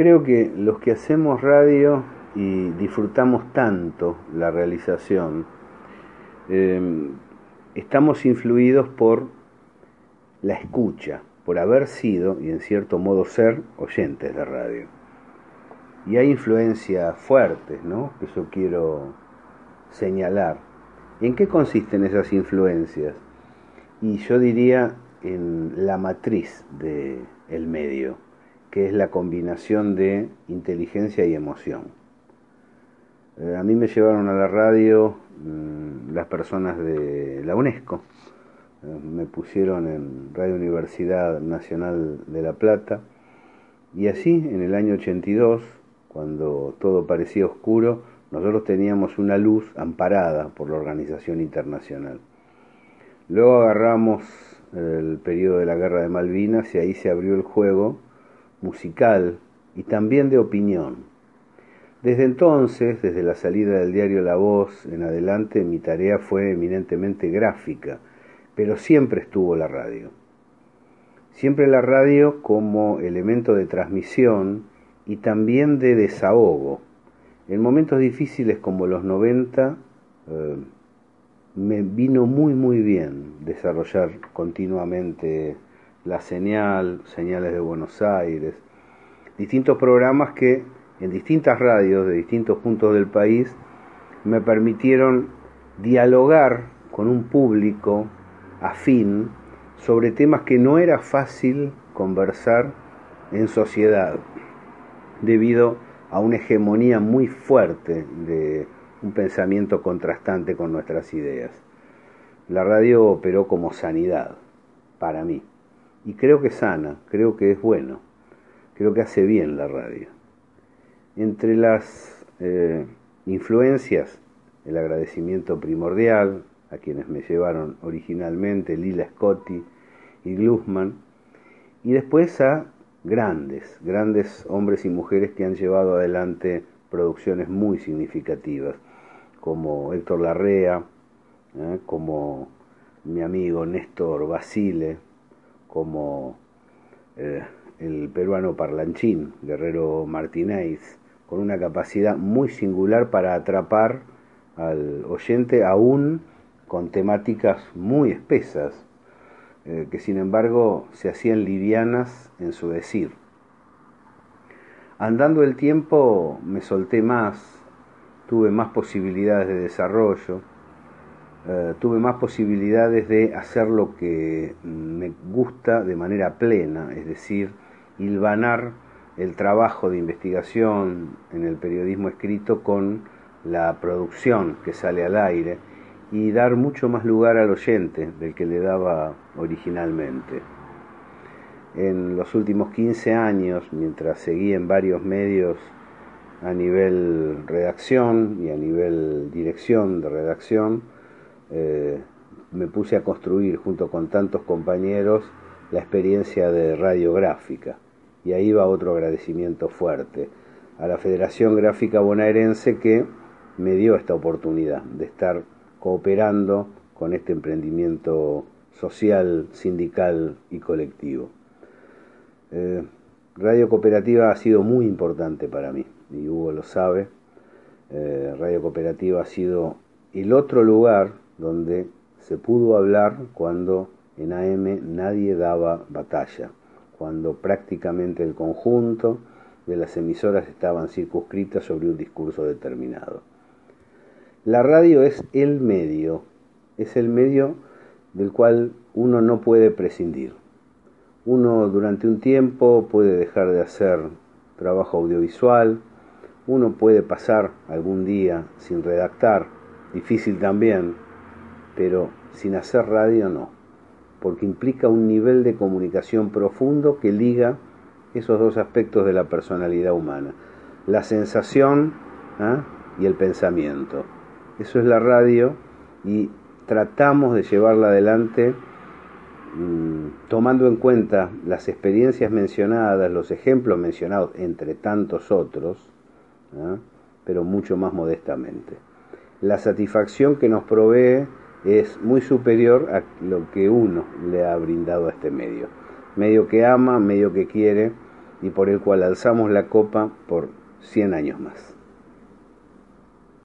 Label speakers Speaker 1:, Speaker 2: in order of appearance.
Speaker 1: Creo que los que hacemos radio y disfrutamos tanto la realización, eh, estamos influidos por la escucha, por haber sido y en cierto modo ser oyentes de radio. Y hay influencias fuertes, ¿no? Que yo quiero señalar. ¿En qué consisten esas influencias? Y yo diría en la matriz del el medio que es la combinación de inteligencia y emoción. Eh, a mí me llevaron a la radio mm, las personas de la UNESCO, eh, me pusieron en Radio Universidad Nacional de La Plata, y así en el año 82, cuando todo parecía oscuro, nosotros teníamos una luz amparada por la Organización Internacional. Luego agarramos el periodo de la Guerra de Malvinas y ahí se abrió el juego musical y también de opinión. Desde entonces, desde la salida del diario La Voz en adelante, mi tarea fue eminentemente gráfica, pero siempre estuvo la radio. Siempre la radio como elemento de transmisión y también de desahogo. En momentos difíciles como los 90, eh, me vino muy muy bien desarrollar continuamente la señal, señales de Buenos Aires, distintos programas que en distintas radios de distintos puntos del país me permitieron dialogar con un público afín sobre temas que no era fácil conversar en sociedad debido a una hegemonía muy fuerte de un pensamiento contrastante con nuestras ideas. La radio operó como sanidad para mí. Y creo que sana, creo que es bueno, creo que hace bien la radio. Entre las eh, influencias, el agradecimiento primordial a quienes me llevaron originalmente, Lila Scotti y Glusman, y después a grandes, grandes hombres y mujeres que han llevado adelante producciones muy significativas, como Héctor Larrea, ¿eh? como mi amigo Néstor Basile, como eh, el peruano Parlanchín, Guerrero Martínez, con una capacidad muy singular para atrapar al oyente aún con temáticas muy espesas, eh, que sin embargo se hacían livianas en su decir. Andando el tiempo me solté más, tuve más posibilidades de desarrollo, eh, tuve más posibilidades de hacer lo que me gusta de manera plena, es decir, hilvanar el trabajo de investigación en el periodismo escrito con la producción que sale al aire y dar mucho más lugar al oyente del que le daba originalmente. En los últimos 15 años, mientras seguí en varios medios a nivel redacción y a nivel dirección de redacción, eh, me puse a construir junto con tantos compañeros la experiencia de radiográfica. Y ahí va otro agradecimiento fuerte a la Federación Gráfica Bonaerense que me dio esta oportunidad de estar cooperando con este emprendimiento social, sindical y colectivo. Eh, Radio Cooperativa ha sido muy importante para mí, y Hugo lo sabe. Eh, Radio Cooperativa ha sido el otro lugar donde se pudo hablar cuando en AM nadie daba batalla, cuando prácticamente el conjunto de las emisoras estaban circunscritas sobre un discurso determinado. La radio es el medio, es el medio del cual uno no puede prescindir. Uno durante un tiempo puede dejar de hacer trabajo audiovisual, uno puede pasar algún día sin redactar, difícil también, pero sin hacer radio no, porque implica un nivel de comunicación profundo que liga esos dos aspectos de la personalidad humana, la sensación ¿ah? y el pensamiento. Eso es la radio y tratamos de llevarla adelante mm, tomando en cuenta las experiencias mencionadas, los ejemplos mencionados, entre tantos otros, ¿ah? pero mucho más modestamente. La satisfacción que nos provee es muy superior a lo que uno le ha brindado a este medio. Medio que ama, medio que quiere y por el cual alzamos la copa por 100 años más.